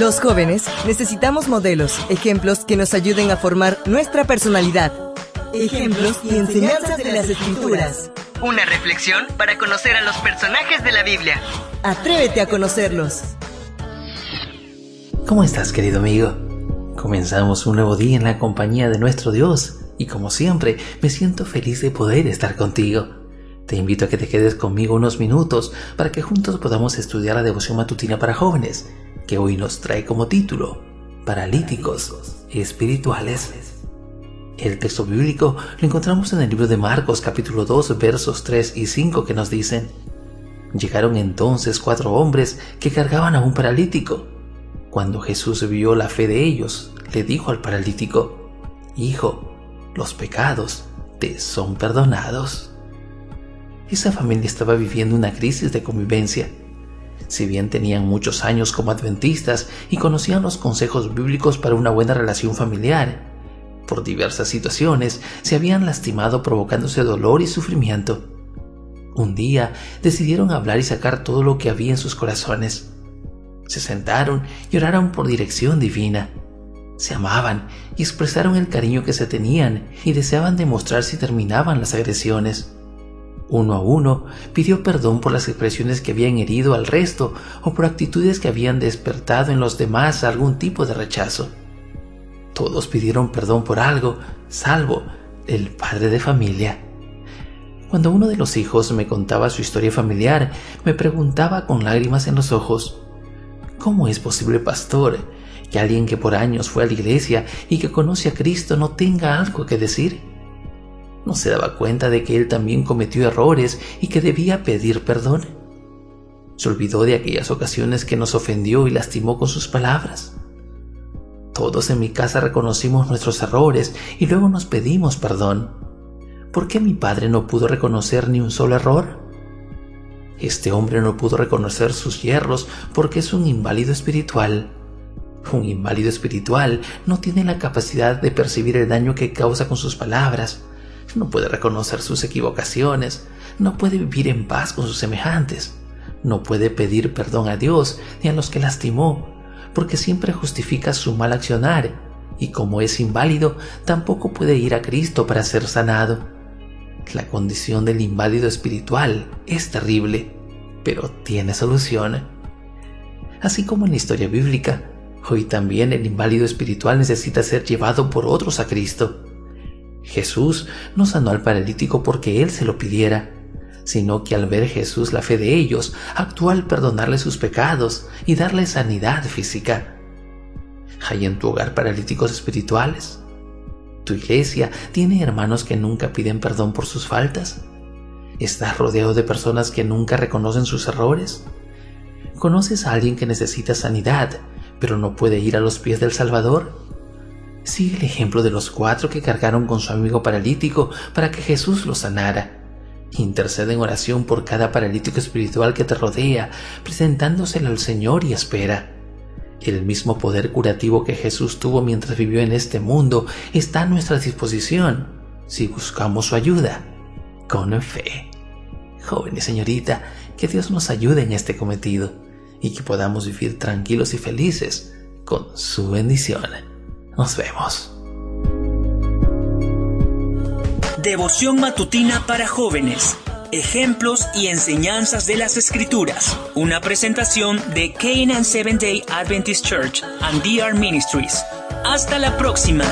Los jóvenes necesitamos modelos, ejemplos que nos ayuden a formar nuestra personalidad. Ejemplos y enseñanzas de las escrituras. Una reflexión para conocer a los personajes de la Biblia. Atrévete a conocerlos. ¿Cómo estás, querido amigo? Comenzamos un nuevo día en la compañía de nuestro Dios y como siempre me siento feliz de poder estar contigo. Te invito a que te quedes conmigo unos minutos para que juntos podamos estudiar la devoción matutina para jóvenes, que hoy nos trae como título Paralíticos Espirituales. El texto bíblico lo encontramos en el libro de Marcos capítulo 2 versos 3 y 5 que nos dicen, Llegaron entonces cuatro hombres que cargaban a un paralítico. Cuando Jesús vio la fe de ellos, le dijo al paralítico, Hijo, los pecados te son perdonados. Esa familia estaba viviendo una crisis de convivencia. Si bien tenían muchos años como adventistas y conocían los consejos bíblicos para una buena relación familiar, por diversas situaciones se habían lastimado provocándose dolor y sufrimiento. Un día decidieron hablar y sacar todo lo que había en sus corazones. Se sentaron y oraron por dirección divina. Se amaban y expresaron el cariño que se tenían y deseaban demostrar si terminaban las agresiones. Uno a uno pidió perdón por las expresiones que habían herido al resto o por actitudes que habían despertado en los demás algún tipo de rechazo. Todos pidieron perdón por algo, salvo el padre de familia. Cuando uno de los hijos me contaba su historia familiar, me preguntaba con lágrimas en los ojos, ¿cómo es posible, pastor, que alguien que por años fue a la iglesia y que conoce a Cristo no tenga algo que decir? ¿No se daba cuenta de que él también cometió errores y que debía pedir perdón? ¿Se olvidó de aquellas ocasiones que nos ofendió y lastimó con sus palabras? Todos en mi casa reconocimos nuestros errores y luego nos pedimos perdón. ¿Por qué mi padre no pudo reconocer ni un solo error? Este hombre no pudo reconocer sus hierros porque es un inválido espiritual. Un inválido espiritual no tiene la capacidad de percibir el daño que causa con sus palabras, no puede reconocer sus equivocaciones, no puede vivir en paz con sus semejantes, no puede pedir perdón a Dios ni a los que lastimó, porque siempre justifica su mal accionar, y como es inválido, tampoco puede ir a Cristo para ser sanado. La condición del inválido espiritual es terrible, pero tiene solución. Así como en la historia bíblica, hoy también el inválido espiritual necesita ser llevado por otros a Cristo. Jesús no sanó al paralítico porque él se lo pidiera, sino que al ver Jesús la fe de ellos, actuó al perdonarle sus pecados y darle sanidad física. ¿Hay en tu hogar paralíticos espirituales? ¿Tu iglesia tiene hermanos que nunca piden perdón por sus faltas? ¿Estás rodeado de personas que nunca reconocen sus errores? ¿Conoces a alguien que necesita sanidad, pero no puede ir a los pies del Salvador? Sigue el ejemplo de los cuatro que cargaron con su amigo paralítico para que Jesús lo sanara. Intercede en oración por cada paralítico espiritual que te rodea, presentándoselo al Señor y espera. El mismo poder curativo que Jesús tuvo mientras vivió en este mundo está a nuestra disposición si buscamos su ayuda con fe. Joven señorita, que Dios nos ayude en este cometido y que podamos vivir tranquilos y felices con su bendición. Nos vemos. Devoción matutina para jóvenes. Ejemplos y enseñanzas de las Escrituras. Una presentación de Canaan Seventh Day Adventist Church and DR Ministries. Hasta la próxima.